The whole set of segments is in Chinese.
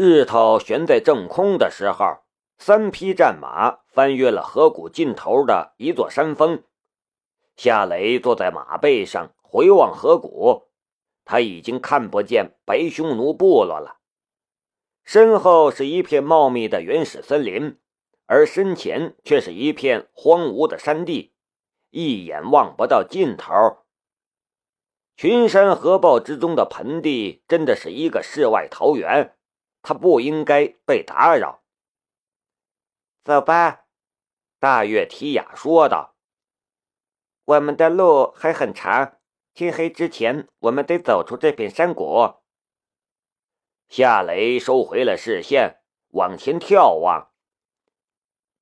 日头悬在正空的时候，三匹战马翻越了河谷尽头的一座山峰。夏雷坐在马背上，回望河谷，他已经看不见白匈奴部落了。身后是一片茂密的原始森林，而身前却是一片荒芜的山地，一眼望不到尽头。群山河豹之中的盆地，真的是一个世外桃源。他不应该被打扰。走吧，大月提雅说道。我们的路还很长，天黑之前我们得走出这片山谷。夏雷收回了视线，往前眺望。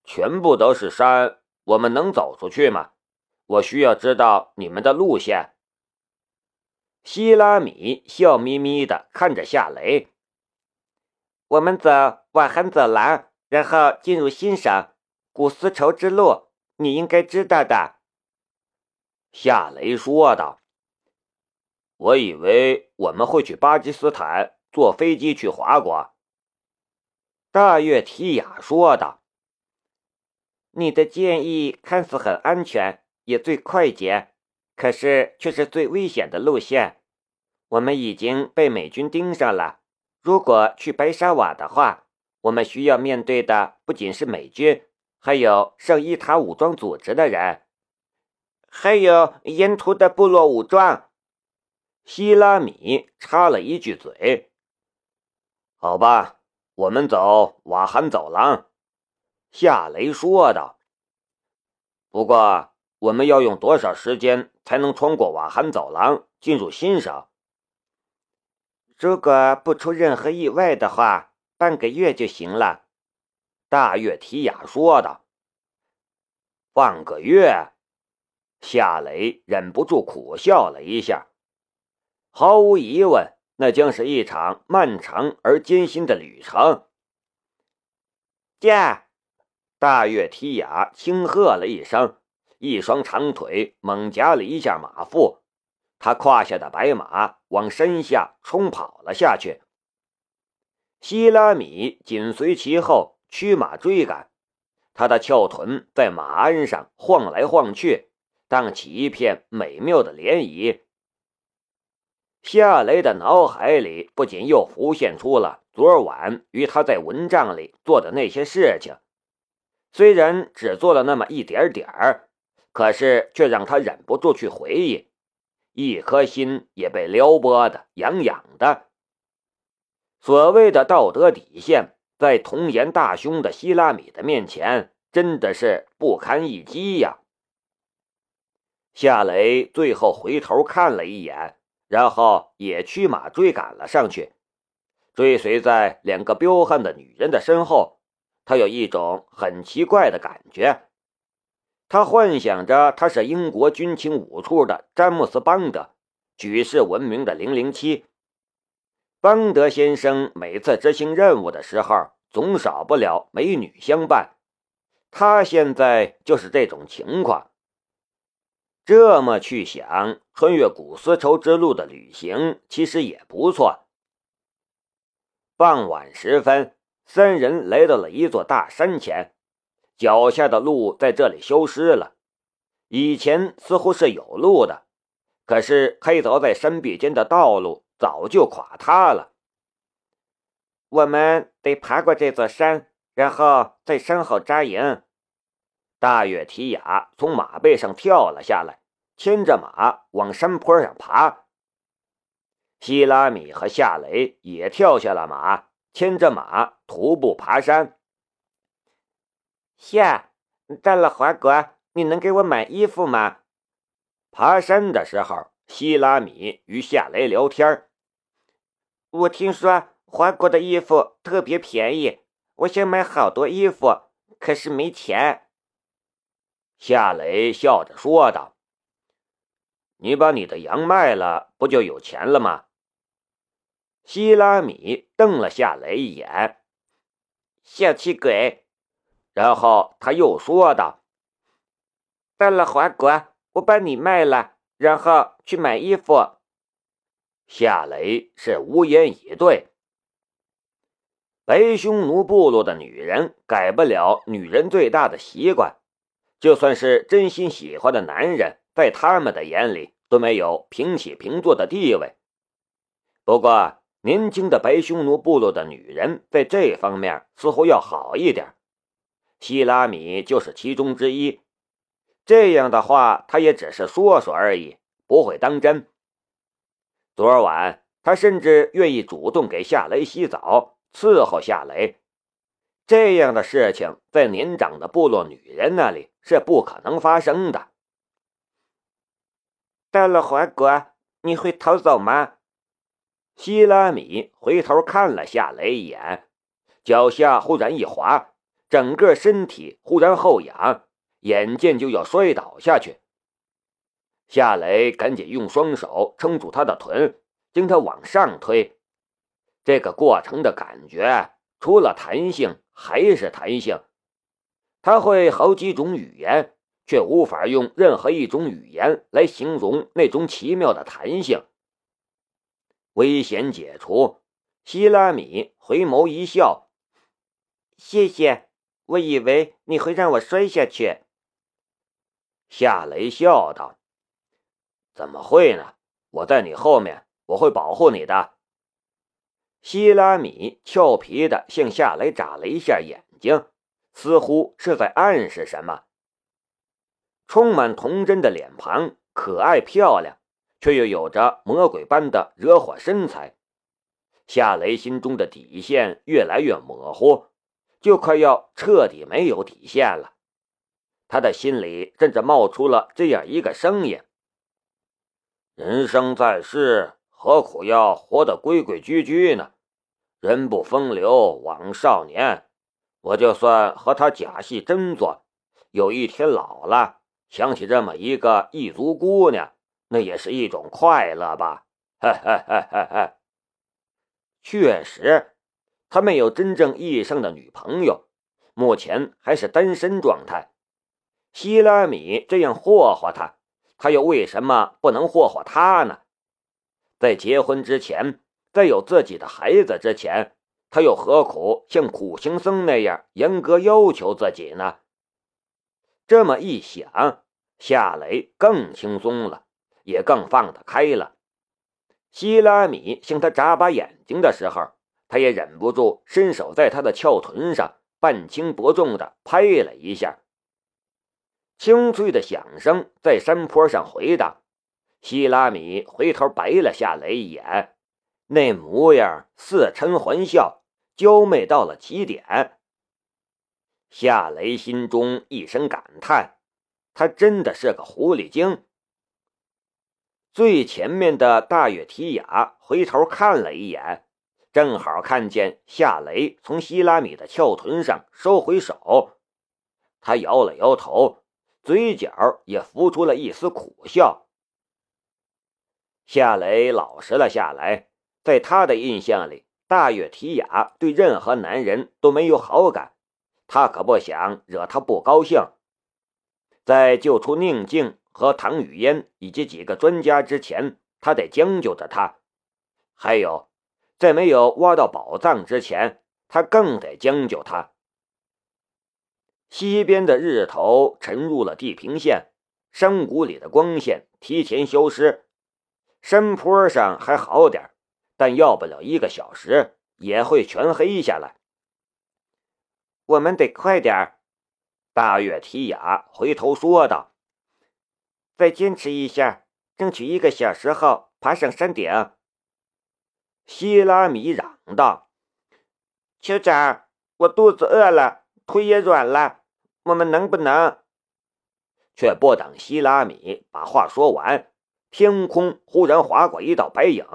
全部都是山，我们能走出去吗？我需要知道你们的路线。希拉米笑眯眯的看着夏雷。我们走瓦罕走廊，然后进入欣赏古丝绸之路。你应该知道的。”夏雷说道。“我以为我们会去巴基斯坦，坐飞机去华国。”大月提雅说道。“你的建议看似很安全，也最快捷，可是却是最危险的路线。我们已经被美军盯上了。”如果去白沙瓦的话，我们需要面对的不仅是美军，还有圣伊塔武装组织的人，还有沿途的部落武装。希拉米插了一句嘴：“好吧，我们走瓦罕走廊。”夏雷说道。“不过，我们要用多少时间才能穿过瓦罕走廊进入欣赏？”如果不出任何意外的话，半个月就行了。”大月提雅说道。“半个月？”夏雷忍不住苦笑了一下。毫无疑问，那将是一场漫长而艰辛的旅程。驾！大月提雅轻喝了一声，一双长腿猛夹了一下马腹。他胯下的白马往山下冲跑了下去，希拉米紧随其后，驱马追赶。他的翘臀在马鞍上晃来晃去，荡起一片美妙的涟漪。夏雷的脑海里不仅又浮现出了昨晚与他在蚊帐里做的那些事情，虽然只做了那么一点点儿，可是却让他忍不住去回忆。一颗心也被撩拨的痒痒的。所谓的道德底线，在童颜大胸的希拉米的面前，真的是不堪一击呀！夏雷最后回头看了一眼，然后也驱马追赶了上去，追随在两个彪悍的女人的身后。他有一种很奇怪的感觉。他幻想着他是英国军情五处的詹姆斯·邦德，举世闻名的零零七。邦德先生每次执行任务的时候，总少不了美女相伴。他现在就是这种情况。这么去想，穿越古丝绸之路的旅行其实也不错。傍晚时分，三人来到了一座大山前。脚下的路在这里消失了，以前似乎是有路的，可是开凿在山壁间的道路早就垮塌了。我们得爬过这座山，然后在山后扎营。大月提雅从马背上跳了下来，牵着马往山坡上爬。希拉米和夏雷也跳下了马，牵着马徒步爬山。夏，到了华国，你能给我买衣服吗？爬山的时候，希拉米与夏雷聊天我听说华国的衣服特别便宜，我想买好多衣服，可是没钱。夏雷笑着说道：“你把你的羊卖了，不就有钱了吗？”希拉米瞪了夏雷一眼：“小气鬼。”然后他又说道：“到了华国，我把你卖了，然后去买衣服。”夏雷是无言以对。白匈奴部落的女人改不了女人最大的习惯，就算是真心喜欢的男人，在他们的眼里都没有平起平坐的地位。不过，年轻的白匈奴部落的女人在这方面似乎要好一点，希拉米就是其中之一。这样的话，他也只是说说而已，不会当真。昨晚，他甚至愿意主动给夏雷洗澡。伺候夏雷，这样的事情在年长的部落女人那里是不可能发生的。到了华国，你会逃走吗？希拉米回头看了夏雷一眼，脚下忽然一滑，整个身体忽然后仰，眼见就要摔倒下去。夏雷赶紧用双手撑住他的臀，将他往上推。这个过程的感觉，除了弹性还是弹性。他会好几种语言，却无法用任何一种语言来形容那种奇妙的弹性。危险解除，希拉米回眸一笑：“谢谢，我以为你会让我摔下去。”夏雷笑道：“怎么会呢？我在你后面，我会保护你的。”希拉米俏皮的向夏雷眨了一下眼睛，似乎是在暗示什么。充满童真的脸庞，可爱漂亮，却又有着魔鬼般的惹火身材。夏雷心中的底线越来越模糊，就快要彻底没有底线了。他的心里甚至冒出了这样一个声音：人生在世，何苦要活得规规矩矩呢？人不风流枉少年，我就算和他假戏真做，有一天老了，想起这么一个异族姑娘，那也是一种快乐吧？哈哈哈哈哈！确实，他没有真正意义上的女朋友，目前还是单身状态。希拉米这样霍霍他，他又为什么不能霍霍他呢？在结婚之前。在有自己的孩子之前，他又何苦像苦行僧那样严格要求自己呢？这么一想，夏雷更轻松了，也更放得开了。希拉米向他眨巴眼睛的时候，他也忍不住伸手在他的翘臀上半轻不重的拍了一下。清脆的响声在山坡上回荡。希拉米回头白了夏雷一眼。那模样似嗔还笑，娇媚到了极点。夏雷心中一声感叹：他真的是个狐狸精。最前面的大月提雅回头看了一眼，正好看见夏雷从希拉米的翘臀上收回手，他摇了摇头，嘴角也浮出了一丝苦笑。夏雷老实了下来。在他的印象里，大月提雅对任何男人都没有好感，他可不想惹他不高兴。在救出宁静和唐雨嫣以及几个专家之前，他得将就着他；还有，在没有挖到宝藏之前，他更得将就他。西边的日头沉入了地平线，山谷里的光线提前消失，山坡上还好点但要不了一个小时，也会全黑下来。我们得快点。大月提雅回头说道：“再坚持一下，争取一个小时后爬上山顶。”希拉米嚷道：“酋长，我肚子饿了，腿也软了，我们能不能……”却不等希拉米把话说完，天空忽然划过一道白影。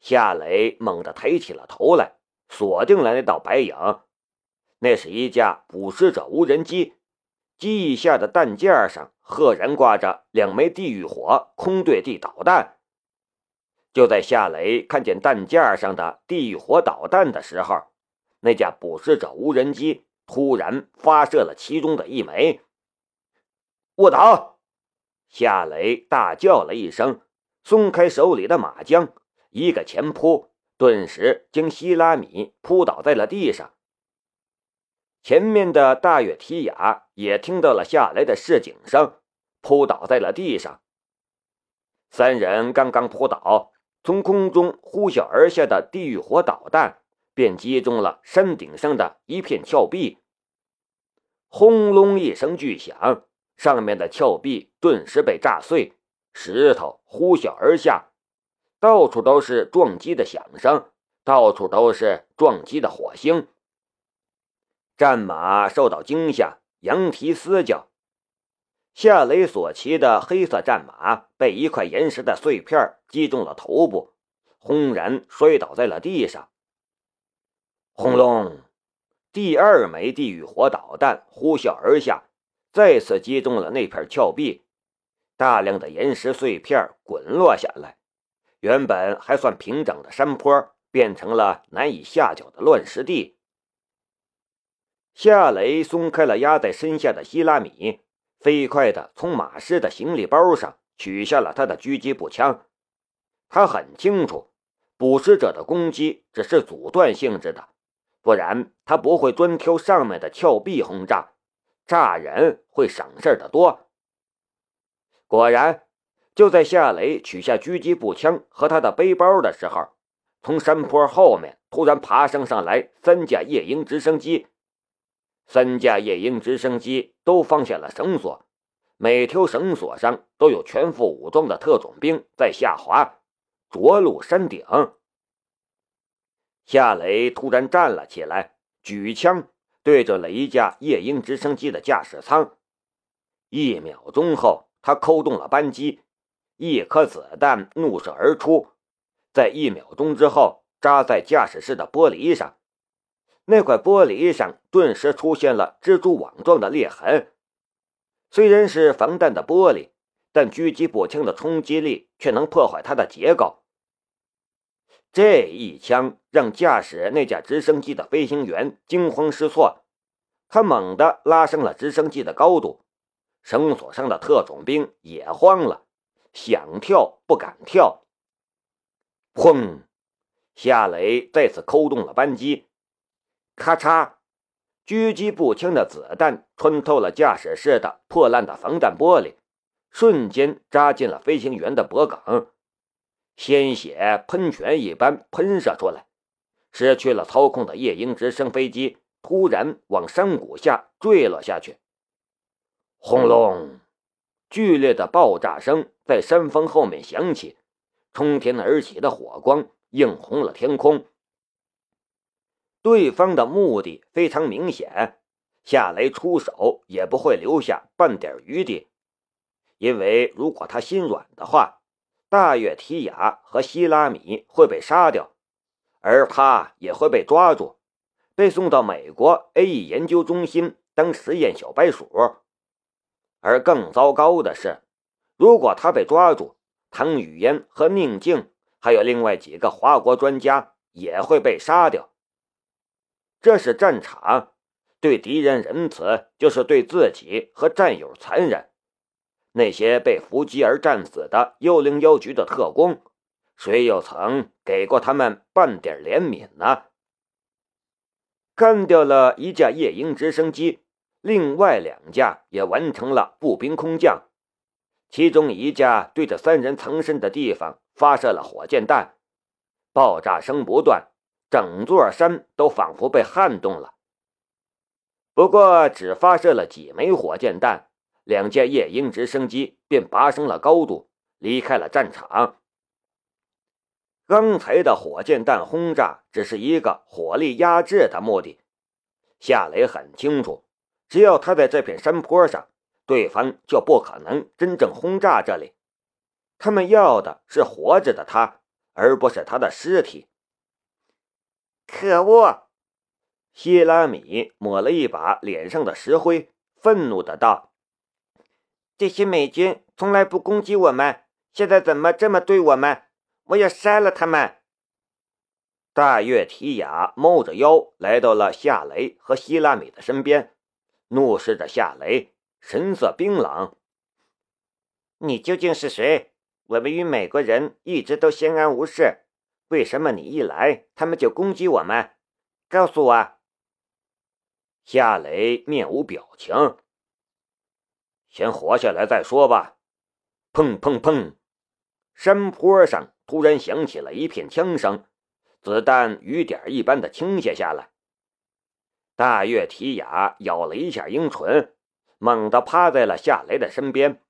夏雷猛地抬起了头来，锁定了那道白影。那是一架捕食者无人机，机翼下的弹架上赫然挂着两枚地狱火空对地导弹。就在夏雷看见弹架上的地狱火导弹的时候，那架捕食者无人机突然发射了其中的一枚。卧倒！夏雷大叫了一声，松开手里的马缰。一个前扑，顿时将希拉米扑倒在了地上。前面的大月提雅也听到了下来的示警声，扑倒在了地上。三人刚刚扑倒，从空中呼啸而下的地狱火导弹便击中了山顶上的一片峭壁。轰隆一声巨响，上面的峭壁顿时被炸碎，石头呼啸而下，到处都是撞击的响声，到处都是撞击的火星。战马受到惊吓，扬蹄嘶叫。夏雷所骑的黑色战马被一块岩石的碎片击中了头部，轰然摔倒在了地上。轰隆！第二枚地狱火导弹呼啸而下，再次击中了那片峭壁，大量的岩石碎片滚落下来，原本还算平整的山坡变成了难以下脚的乱石地。夏雷松开了压在身下的希拉米。飞快地从马师的行李包上取下了他的狙击步枪。他很清楚，捕食者的攻击只是阻断性质的，不然他不会专挑上面的峭壁轰炸，炸人会省事的多。果然，就在夏雷取下狙击步枪和他的背包的时候，从山坡后面突然爬升上来三架夜鹰直升机。三架夜鹰直升机都放下了绳索，每条绳索上都有全副武装的特种兵在下滑，着陆山顶。夏雷突然站了起来，举枪对准了一架夜鹰直升机的驾驶舱。一秒钟后，他扣动了扳机，一颗子弹怒射而出，在一秒钟之后扎在驾驶室的玻璃上。那块玻璃上顿时出现了蜘蛛网状的裂痕。虽然是防弹的玻璃，但狙击步枪的冲击力却能破坏它的结构。这一枪让驾驶那架直升机的飞行员惊慌失措，他猛地拉升了直升机的高度，绳索上的特种兵也慌了，想跳不敢跳。砰！夏雷再次扣动了扳机。咔嚓！狙击步枪的子弹穿透了驾驶室的破烂的防弹玻璃，瞬间扎进了飞行员的脖颈，鲜血喷泉一般喷射出来。失去了操控的夜鹰直升飞机突然往山谷下坠落下去。轰隆！剧烈的爆炸声在山峰后面响起，冲天而起的火光映红了天空。对方的目的非常明显，夏雷出手也不会留下半点余地，因为如果他心软的话，大月提雅和希拉米会被杀掉，而他也会被抓住，被送到美国 A.E 研究中心当实验小白鼠。而更糟糕的是，如果他被抓住，唐语嫣和宁静还有另外几个华国专家也会被杀掉。这是战场，对敌人仁慈，就是对自己和战友残忍。那些被伏击而战死的幽灵镖局的特工，谁又曾给过他们半点怜悯呢？干掉了一架夜鹰直升机，另外两架也完成了步兵空降，其中一架对着三人藏身的地方发射了火箭弹，爆炸声不断。整座山都仿佛被撼动了。不过，只发射了几枚火箭弹，两架夜鹰直升机便拔升了高度，离开了战场。刚才的火箭弹轰炸只是一个火力压制的目的。夏雷很清楚，只要他在这片山坡上，对方就不可能真正轰炸这里。他们要的是活着的他，而不是他的尸体。可恶！希拉米抹了一把脸上的石灰，愤怒的道：“这些美军从来不攻击我们，现在怎么这么对我们？我要杀了他们！”大月提雅猫着腰来到了夏雷和希拉米的身边，怒视着夏雷，神色冰冷：“你究竟是谁？我们与美国人一直都相安无事。”为什么你一来，他们就攻击我们？告诉我。夏雷面无表情，先活下来再说吧。砰砰砰！山坡上突然响起了一片枪声，子弹雨点一般的倾泻下来。大月提雅咬了一下樱唇，猛地趴在了夏雷的身边。